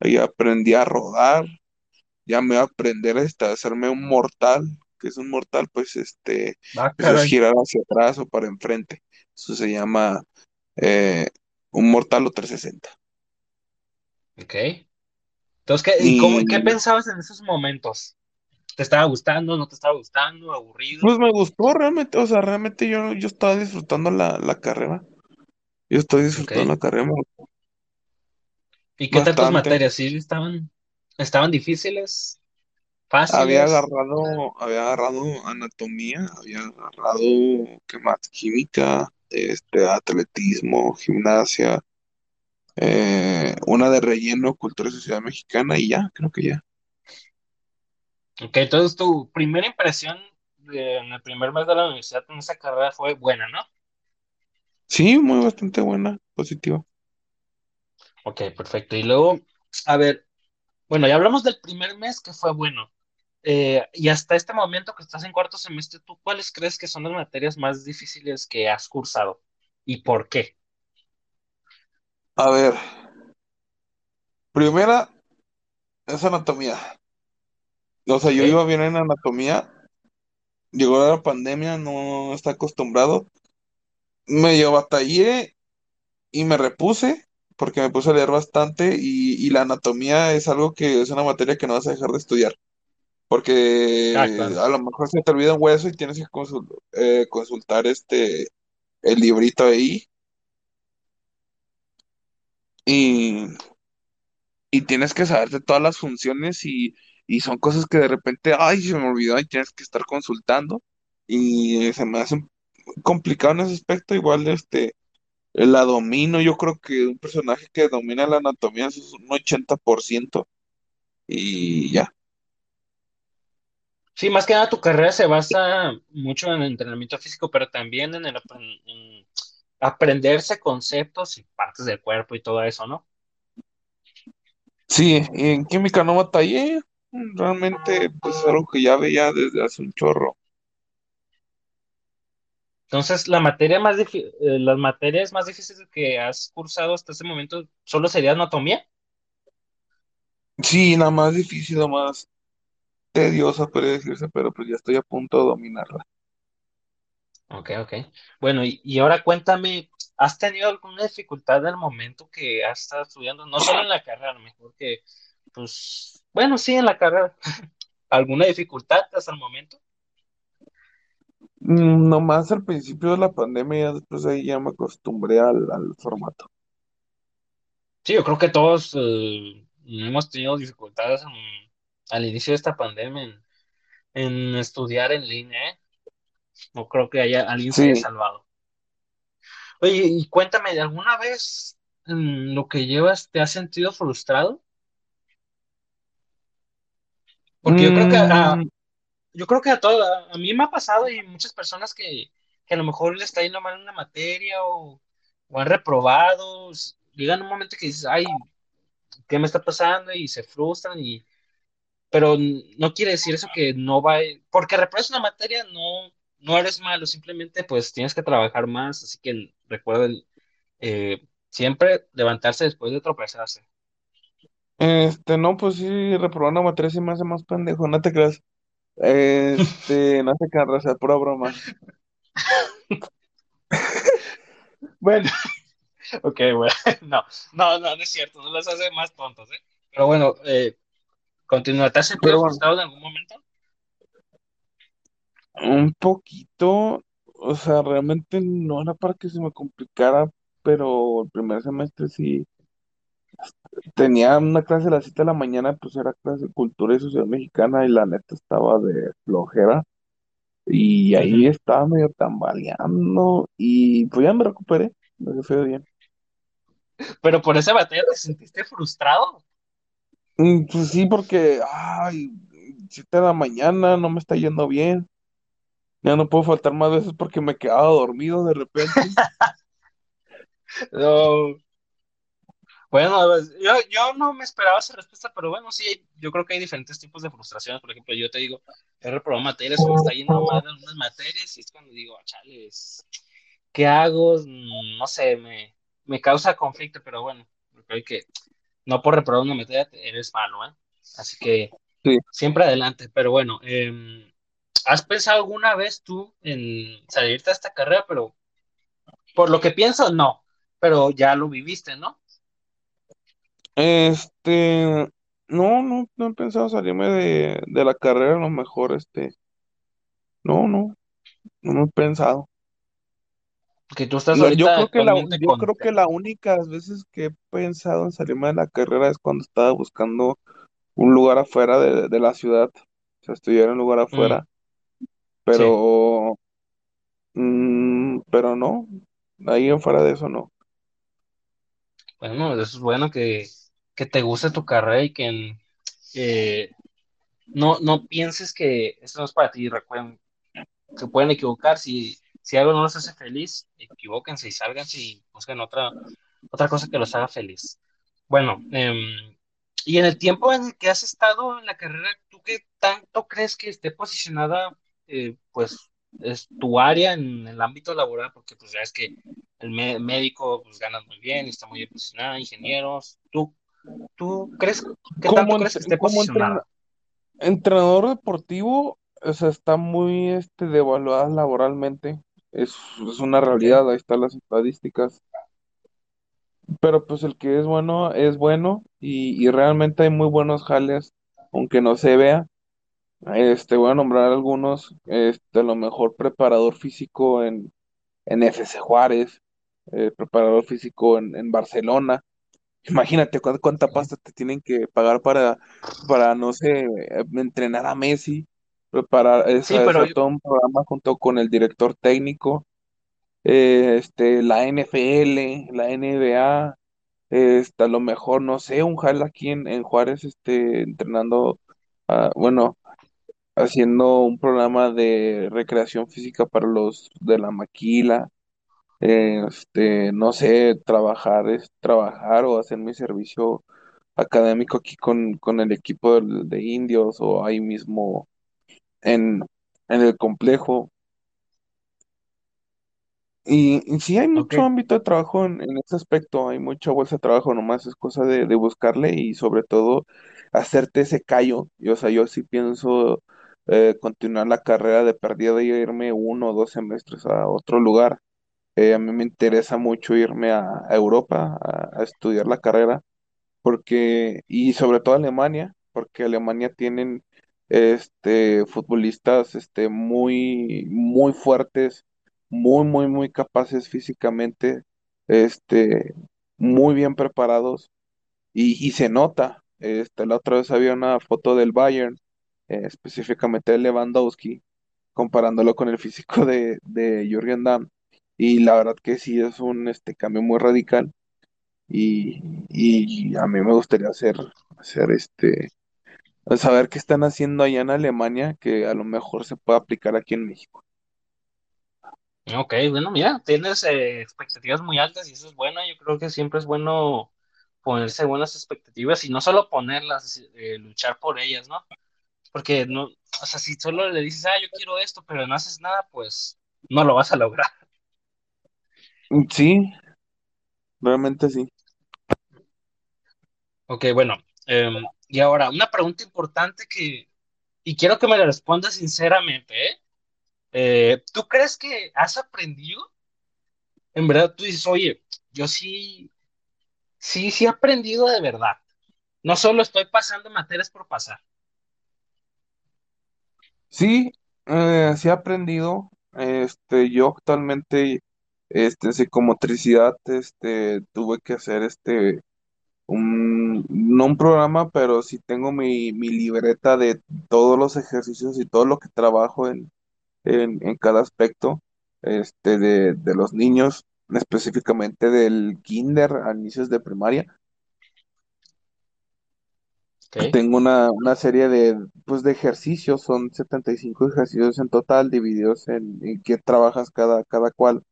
Ahí aprendí a rodar, ya me voy a aprender este, a hacerme un mortal, que es un mortal, pues este, Ah, pues es girar hacia atrás o para enfrente. Eso se llama eh, un mortal o 360. Ok. Entonces, ¿qué, y cómo, qué pensabas en esos momentos? ¿Te estaba gustando? ¿No te estaba gustando? ¿Aburrido? pues me gustó realmente, o sea, realmente yo, yo estaba disfrutando la, la carrera. Yo estoy disfrutando la carrera ¿Y qué tal tus bastante. materias? ¿Sí estaban, estaban difíciles? Había agarrado, había agarrado anatomía, había agarrado, ¿qué más? Química, este, atletismo, gimnasia, eh, una de relleno, cultura y sociedad mexicana y ya, creo que ya. Ok, entonces tu primera impresión de- en el primer mes de la universidad en esa carrera fue buena, ¿no? Sí, muy bastante buena, positiva. Ok, perfecto. Y luego, a ver, bueno, ya hablamos del primer mes que fue bueno. Eh, y hasta este momento que estás en cuarto semestre, ¿tú cuáles crees que son las materias más difíciles que has cursado? ¿Y por qué? A ver, primera es anatomía. O sea, yo iba bien en anatomía, llegó la pandemia, no está acostumbrado. Medio batallé y me repuse porque me puse a leer bastante y, y la anatomía es algo que es una materia que no vas a dejar de estudiar. Ah, Porque claro. a lo mejor se te olvida un hueso y tienes que consul- eh, consultar este el librito ahí y, y tienes que saberte todas las funciones y, y son cosas que de repente, ay, se me olvidó y tienes que estar consultando y se me hace complicado en ese aspecto. Igual este la domino, yo creo que un personaje que domina la anatomía es un 80% y ya. Sí, más que nada tu carrera se basa mucho en el entrenamiento físico, pero también en el apren- en aprenderse conceptos y partes del cuerpo y todo eso, ¿no? Sí, en química no batallé, realmente pues es algo que ya veía desde hace un chorro. Entonces, la materia más eh, las materias más difíciles que has cursado hasta ese momento solo sería anatomía. Sí, nada más difícil, nada más tediosa, puede decirse, pero pues ya estoy a punto de dominarla. Ok, ok. Bueno, y, y ahora cuéntame, ¿has tenido alguna dificultad en el momento que has estado estudiando? No solo en la carrera, mejor que, pues, bueno, sí, en la carrera. <laughs> ¿Alguna dificultad hasta el momento? Mm, Nomás al principio de la pandemia, ya después de ahí ya me acostumbré al, al formato. Sí, yo creo que todos eh, hemos tenido dificultades en- al inicio de esta pandemia en, en estudiar en línea, ¿eh? No creo que haya alguien se haya salvado. Oye, y cuéntame, ¿alguna vez en lo que llevas te has sentido frustrado? Porque yo creo que a, Mm, yo creo que a todo, a, a mí me ha pasado y muchas personas que, que a lo mejor le está yendo mal en una materia o, o han reprobado, llegan un momento que dices, ay, ¿qué me está pasando? Y se frustran y pero no quiere decir eso que no va, porque repruebas una materia, no, no eres malo, simplemente pues tienes que trabajar más, así que recuerden eh, siempre levantarse después de tropezarse. este, no, pues sí, reprobar una materia sí me hace más pendejo, no te creas. Este, <laughs> no sé qué pura broma. <laughs> Bueno, <laughs> ok, bueno, no, no, no, no es cierto, no las hace más tontos, ¿eh? Pero bueno, eh, continúa, ¿te has sentido frustrado en algún momento? un poquito, o sea, realmente no era para que se me complicara, pero el primer semestre sí tenía una clase a las 7 de la mañana, pues era clase de cultura y sociedad mexicana y la neta estaba de flojera y ahí estaba medio tambaleando y pues ya me recuperé, me fue bien. Pero por esa batalla te sentiste frustrado. Mm, Pues sí, porque, ay, 7 de la mañana no me está yendo bien. Ya no puedo faltar más veces porque me quedaba dormido de repente. <laughs> No, Bueno, yo, yo no me esperaba esa respuesta, pero bueno, sí, yo creo que hay diferentes tipos de frustraciones. Por ejemplo, yo te digo, he reprobado materias me está yendo mal en unas materias y es cuando digo, "Ah, chales, ¿qué hago? Mm, No sé, me, me causa conflicto, pero bueno, creo que no por reprobar una materia eres malo, ¿eh? Así que Sí. siempre adelante. Pero bueno, em, ¿has pensado alguna vez tú en salirte de esta carrera? Pero por lo que pienso, no, pero ya lo viviste, ¿no? Este, no, no, no he pensado salirme de, de la carrera, a lo mejor, este, no, no, no lo he pensado. Porque tú estás No, yo creo que la, yo con... creo que la única veces que he pensado en salirme de la carrera es cuando estaba buscando un lugar afuera de, de la ciudad, o sea, estudiar en un lugar Mm, afuera, sí, pero, mm, pero no, ahí en fuera de eso no. bueno, eso es bueno que, que te guste tu carrera y que eh, no, no pienses que esto no es para ti. Recuerden, se pueden equivocar. Si, si algo no los hace feliz, equivóquense y sálganse y busquen otra, otra cosa que los haga feliz. Bueno, em, y en el tiempo en el que has estado en la carrera, ¿tú qué tanto crees que esté posicionada, eh, pues, es tu área en el ámbito laboral? Porque pues ya es que el mé- médico pues ganas muy bien y está muy bien posicionada, ingenieros. ¿Tú, tú crees, qué tanto crees que esté posicionada? entrenador deportivo, o sea, está muy, este, devaluada laboralmente, es, es una realidad, ahí están las estadísticas. Pero pues el que es bueno es bueno y, y realmente hay muy buenos jales, aunque no se vea. Este, voy a nombrar algunos, este, a lo mejor preparador físico en, en FC Juárez, eh, preparador físico en, en Barcelona. Imagínate cu- cuánta pasta te tienen que pagar para, para no sé, entrenar a Messi, preparar, es, Sí, pero hacer todo un programa junto con el director técnico, eh, este, la NFL, la NBA. Este, a lo mejor, no sé, un jal aquí en, en Juárez, este, entrenando, ah, bueno, haciendo un programa de recreación física para los de la maquila, eh, este, no sé, trabajar, es trabajar o hacer mi servicio académico aquí con, con el equipo de, indios o ahí mismo en, en el complejo. Y, y sí hay mucho ámbito de trabajo en, en ese aspecto, hay mucha bolsa de trabajo, nomás es cosa de, de buscarle y sobre todo hacerte ese callo. Y, o sea, yo sí pienso eh, continuar la carrera de perdida y irme uno o dos semestres a otro lugar. Eh, a mí me interesa mucho irme a, a Europa a, a estudiar la carrera porque, y sobre todo Alemania, porque Alemania tienen este futbolistas este muy, muy fuertes, muy, muy, muy capaces físicamente, este, muy bien preparados, y, y se nota. Este, la otra vez había una foto del Bayern, eh, específicamente de Lewandowski, comparándolo con el físico de, de Jürgen Damm. Y la verdad que sí es un este, cambio muy radical y, y a mí me gustaría hacer, hacer este, saber qué están haciendo allá en Alemania que a lo mejor se pueda aplicar aquí en México. Ok, bueno, mira, tienes eh, expectativas muy altas y eso es bueno. Yo creo que siempre es bueno ponerse buenas expectativas y no solo ponerlas, eh, luchar por ellas, ¿no? Porque no, o sea, si solo le dices, ah, yo quiero esto, pero no haces nada, pues no lo vas a lograr. Sí, realmente sí. Ok, bueno, em, y ahora una pregunta importante que, y quiero que me la respondas sinceramente, ¿eh? Eh, ¿tú crees que has aprendido? En verdad, tú dices, oye, yo sí, sí, sí he aprendido de verdad. No solo estoy pasando materias por pasar. Sí, eh, sí he aprendido. Este, yo actualmente, este, psicomotricidad, este, tuve que hacer este, un, no un programa, pero sí tengo mi, mi libreta de todos los ejercicios y todo lo que trabajo en, en, en cada aspecto, este, de, de los niños, específicamente del kinder a inicios de primaria. Tengo una, una serie de, pues, de ejercicios, son 75 ejercicios en total, divididos en, en qué trabajas cada, cada cual.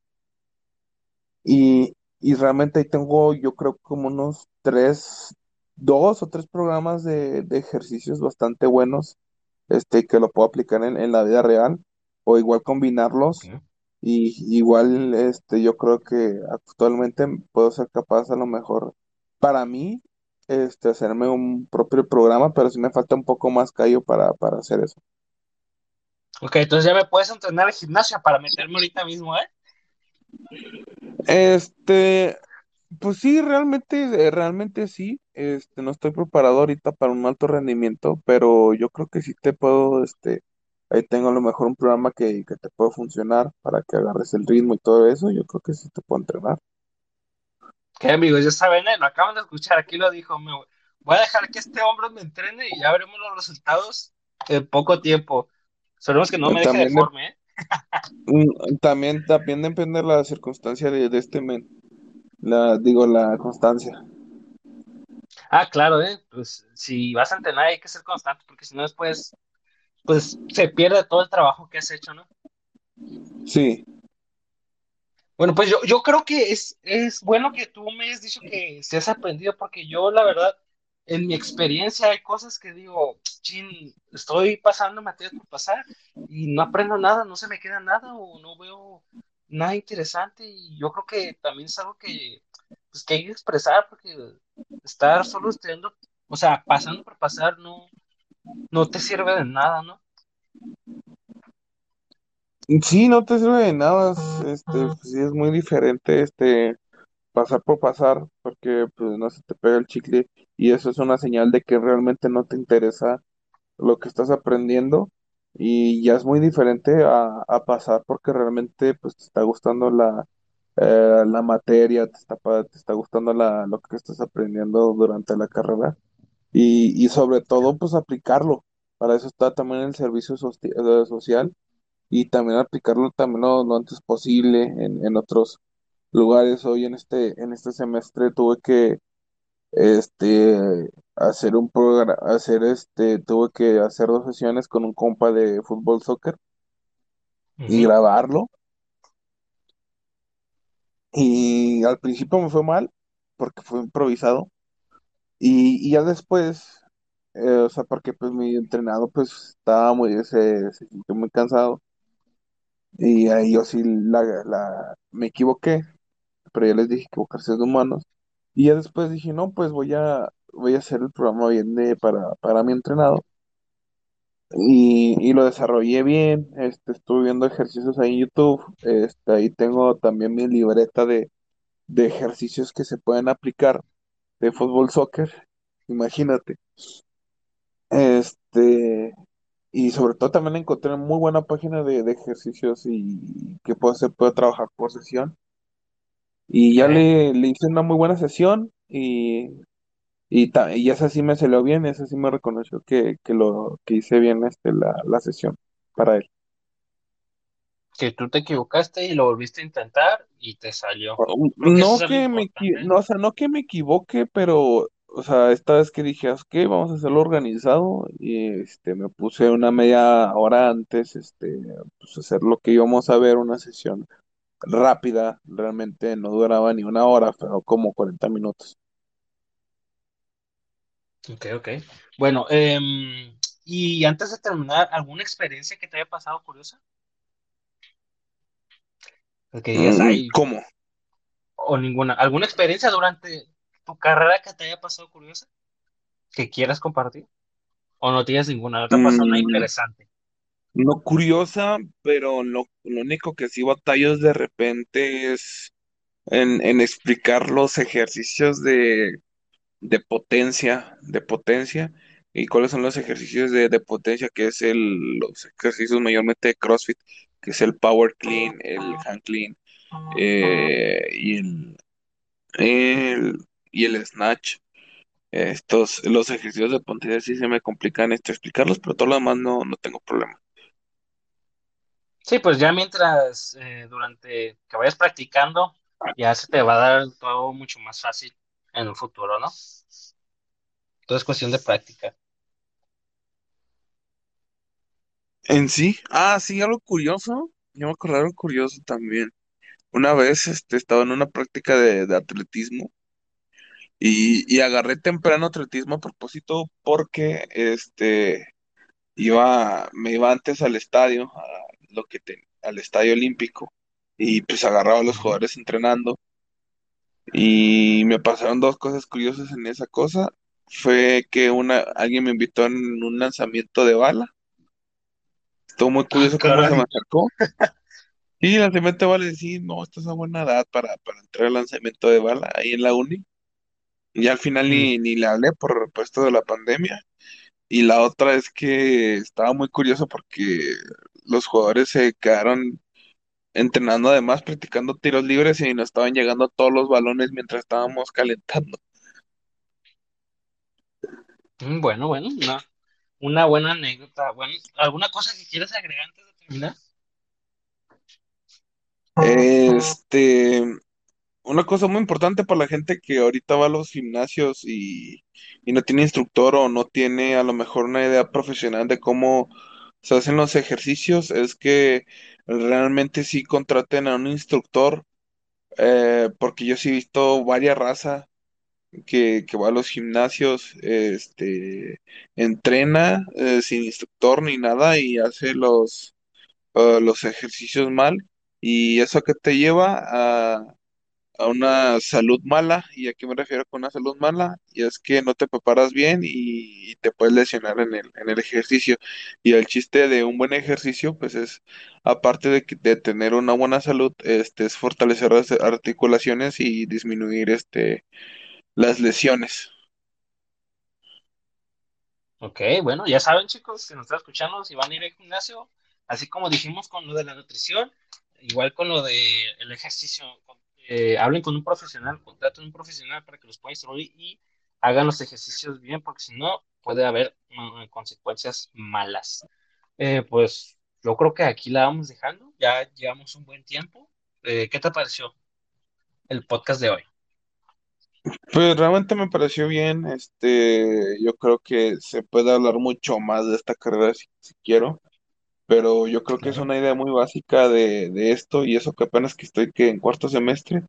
Y, y realmente ahí tengo, yo creo, como unos tres, dos o tres programas de, de ejercicios bastante buenos, este, que lo puedo aplicar en, en la vida real, o igual combinarlos. Y igual, este, yo creo que actualmente puedo ser capaz, a lo mejor, para mí, este, hacerme un propio programa, pero sí me falta un poco más callo para, para hacer eso. Ok, entonces ya me puedes entrenar al gimnasio para meterme ahorita mismo, ¿eh? Este, Pues sí, realmente, eh, realmente sí. Este, no estoy preparado ahorita para un alto rendimiento, pero yo creo que sí te puedo, este, ahí tengo a lo mejor un programa que, que te puede funcionar para que agarres el ritmo y todo eso. Yo creo que sí te puedo entrenar. Que amigos, ya saben, ¿eh? Lo acaban de escuchar, aquí lo dijo. Me voy a dejar que este hombre me entrene y ya veremos los resultados en poco tiempo. Esperemos que no me deje deforme, ¿eh? Mm, también, también depende de la circunstancia de, de este men, la, digo, la constancia. Ah, claro, ¿eh? Pues si vas a entrenar hay que ser constante, porque si no después, pues se pierde todo el trabajo que has hecho, ¿no? Sí, Bueno, pues yo, yo creo que es, es bueno que tú me hayas dicho que se has aprendido, porque yo, la verdad, en mi experiencia hay cosas que digo, chin, estoy pasando materias por pasar y no aprendo nada, no se me queda nada o no veo nada interesante y yo creo que también es algo que, pues, que hay que expresar, porque estar solo estudiando, o sea, pasando por pasar no, no te sirve de nada, ¿no? sí, no te sirve de nada. es- Este, pues sí, es muy diferente, este. Pasar por pasar, porque pues no se te pega el chicle y eso es una señal de que realmente no te interesa lo que estás aprendiendo y ya es muy diferente a, pasar porque realmente pues te está gustando la, eh, la materia, te está, te está gustando la, lo que estás aprendiendo durante la carrera y, y sobre todo pues aplicarlo. Para eso está también el servicio eh, social y también aplicarlo también lo, lo antes posible en, en otros lugares. Hoy en este, en este semestre tuve que este hacer un programa, hacer este, tuve que hacer dos sesiones con un compa de fútbol soccer y grabarlo. Y al principio me fue mal porque fue improvisado. Y, y ya después, eh, o sea, porque pues mi entrenador pues estaba muy, se, muy cansado. Y ahí yo sí la, la, me equivoqué pero ya les dije equivocarse es de humanos. Y ya después dije, no, pues voy a, voy a hacer el programa bien de, para, para mi entrenado. Y, y lo desarrollé bien, este, estuve viendo ejercicios ahí en YouTube, este, ahí tengo también mi libreta de, de ejercicios que se pueden aplicar de fútbol, soccer, imagínate. Este, y sobre todo también encontré muy buena página de, de ejercicios y que puede, se puede trabajar por sesión. Y ya le, le hice una muy buena sesión y Y, ta- y esa sí me salió bien, esa sí me reconoció que, que lo que hice bien este, la, la sesión para él. Que tú te equivocaste y lo volviste a intentar y te salió. Que eso No que me no, o sea, no que me equivoque, pero, o sea, esta vez que dije, ok, vamos a hacerlo organizado, y este, me puse una media hora antes, este, pues hacer lo que íbamos a ver, una sesión rápida, realmente no duraba ni una hora, pero como 40 minutos. Ok, ok. Bueno, em, y antes de terminar, ¿alguna experiencia que te haya pasado curiosa? Digas, Mm, ¿cómo? o ninguna. ¿Alguna experiencia durante tu carrera que te haya pasado curiosa? ¿Que quieras compartir? ¿O no tienes ninguna? ¿No te ha pasado nada Mm, interesante? No curiosa, pero lo, lo único que sí batallo de repente es en, en explicar los ejercicios de, de potencia, de potencia, y cuáles son los ejercicios de, de potencia, que es el, los ejercicios mayormente de CrossFit, que es el Power Clean, el Hand Clean, eh, y el, el- y el Snatch. Estos, los ejercicios de potencia sí se me complican este, explicarlos, pero todo lo demás no, no tengo problema. Sí, pues ya mientras, eh, durante que vayas practicando, ya se te va a dar todo mucho más fácil en el futuro, ¿no? Todo es cuestión de práctica. En sí, ah, sí, algo curioso. Yo me acordé algo curioso también. Una vez este, estaba en una práctica de, de atletismo y, y agarré temprano atletismo a propósito porque este iba, me iba antes al estadio, a lo que te- al estadio olímpico, y pues agarraba a los jugadores entrenando. Y me pasaron dos cosas curiosas en esa cosa. Fue que una, alguien me invitó en un lanzamiento de bala. Estuvo muy Ah, curioso cómo se me acercó. <laughs> Y lanzamiento de bala, sí, no, esta es una buena edad para, para entrar al lanzamiento de bala ahí en la uni. Y al final Mm, ni, ni le hablé por por esto de la pandemia. Y la otra es que estaba muy curioso porque los jugadores se quedaron entrenando además, practicando tiros libres y nos estaban llegando todos los balones mientras estábamos calentando. mm, Bueno, bueno, una, una buena anécdota. Bueno, ¿alguna cosa que quieras agregar antes de terminar? Este, una cosa muy importante para la gente que ahorita va a los gimnasios y, y no tiene instructor o no tiene a lo mejor una idea profesional de cómo se hacen los ejercicios es que realmente sí contraten a un instructor, eh, porque yo sí he visto varias razas que, que va a los gimnasios, este, entrena eh, sin instructor ni nada y hace los, eh, los ejercicios mal. ¿Y eso que te lleva a, a una salud mala? ¿Y a qué me refiero con una salud mala? Y es que no te preparas bien y, y te puedes lesionar en el, en el ejercicio. Y el chiste de un buen ejercicio, pues es, aparte de, de tener una buena salud, este, es fortalecer las articulaciones y disminuir este, las lesiones. Ok, bueno, ya saben, chicos, si nos están escuchando, si van a ir al gimnasio, así como dijimos con lo de la nutrición, igual con lo de el ejercicio, con- eh, hablen con un profesional, contraten un profesional para que los pueda instruir y hagan los ejercicios bien, porque si no, puede haber mm, consecuencias malas. Eh, pues yo creo que aquí la vamos dejando, ya llevamos un buen tiempo. Eh, ¿qué te pareció el podcast de hoy? Pues realmente me pareció bien, este, yo creo que se puede hablar mucho más de esta carrera si quiero, pero yo creo que es una idea muy básica de, de esto y eso que apenas que estoy que en cuarto semestre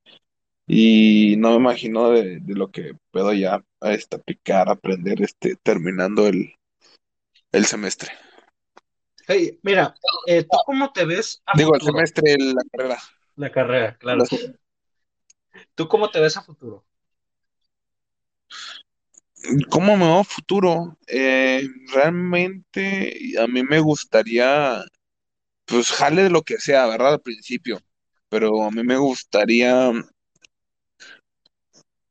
y no me imagino de, de lo que puedo ya este, picar, aprender este, terminando el, el semestre. Hey, mira, eh, ¿tú cómo te ves a Digo, el futuro? semestre, la carrera. La carrera, claro. La- ¿Tú cómo te ves a futuro? ¿Cómo me a futuro? Eh, realmente a mí me gustaría pues jale de lo que sea, ¿verdad? Al principio. Pero a mí me gustaría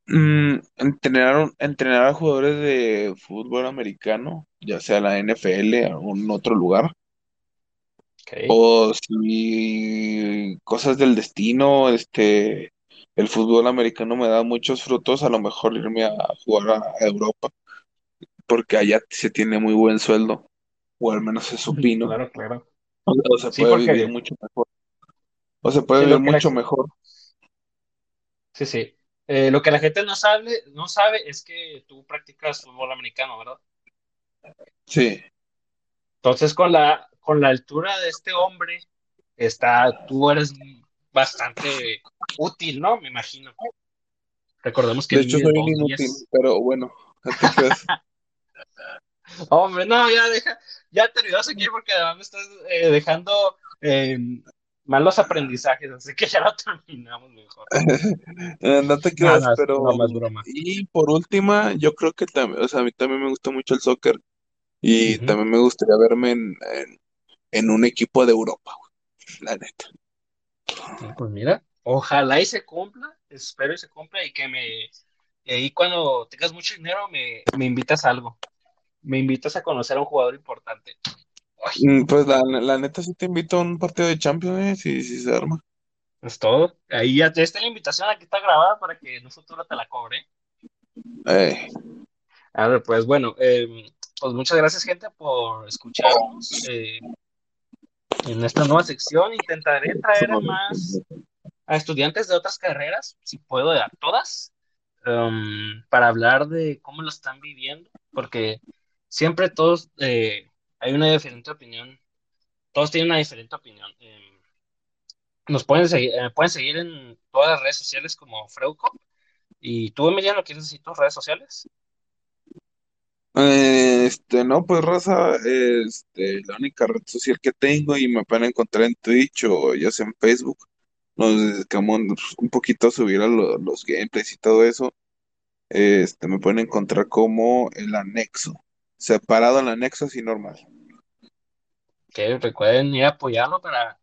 mm, entrenar, entrenar a jugadores de fútbol americano, ya sea la NFL o algún otro lugar. Ok. O si cosas del destino, este, el fútbol americano me da muchos frutos, a lo mejor irme a jugar a, Europa, porque allá se tiene muy buen sueldo, o al menos se supino, Claro, claro. o o se Sí, puede vivir mucho mejor, o se puede sí, vivir la, mucho mejor. sí, sí. Eh, lo que la gente no sabe, no sabe es que tú practicas fútbol americano, ¿verdad? Sí. Entonces, con la, con la altura de este hombre, está, tú eres bastante útil, ¿no? Me imagino. Recordemos que De hecho, soy inútil, pero bueno, no. <laughs> Hombre, no, ya deja, ya te olvidas aquí porque además me estás eh, dejando eh, malos aprendizajes, así que ya lo terminamos mejor. <laughs> Eh, No te No, creas, no, es pero. es broma. Y por última, yo creo que también, o sea, a mí también me gusta mucho el soccer y también me gustaría verme en, en, en un equipo de Europa, güey, la neta. No, Pues mira, ojalá y se cumpla, espero y se cumpla y que me, y ahí cuando tengas mucho dinero me, me invitas a algo, me invitas a conocer a un jugador importante. Ay, Mm, Pues la, la neta sí te invito a un partido de Champions, eh, si, si se arma. es todo. Ahí ya, ya está la invitación, aquí está grabada para que en un futuro te la cobre. Eh, A ver, pues bueno, eh, pues muchas gracias gente por escucharnos. eh, en esta nueva sección intentaré traer a más a estudiantes de otras carreras, si puedo, a todas, um, para hablar de cómo lo están viviendo, porque siempre todos eh, hay una diferente opinión, todos tienen una diferente opinión. Eh, nos pueden seguir, eh, pueden seguir en todas las redes sociales como Freuco. ¿Y tú, Emiliano, quieres decir tus redes sociales? Este, no, pues raza, este, la única red social que tengo y me pueden encontrar en Twitch o ya sea en Facebook. Nos dedicamos un poquito a subir a lo- los gameplays y todo eso. Este, me pueden encontrar como el anexo, separado el anexo así normal. Que recuerden ir a apoyarlo para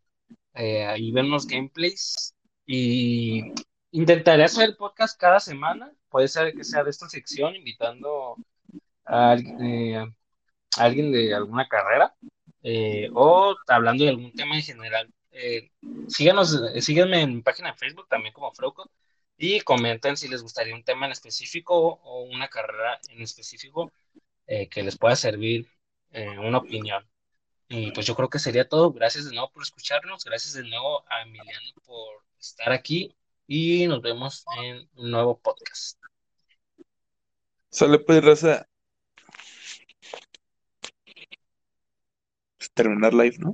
eh, ahí ver los gameplays. Y intentaré hacer el podcast cada semana. Puede ser que sea de esta sección, invitando eh, a alguien de alguna carrera eh, o hablando de algún tema en general. Eh, síganos, síganme en mi página de Facebook también como Frauco y comenten si les gustaría un tema en específico o una carrera en específico que les pueda servir una opinión. Y pues yo creo que sería todo. Gracias de nuevo por escucharnos. Gracias de nuevo a Emiliano por estar aquí y nos vemos en un nuevo podcast. Sale pues raza. Terminar live, ¿no?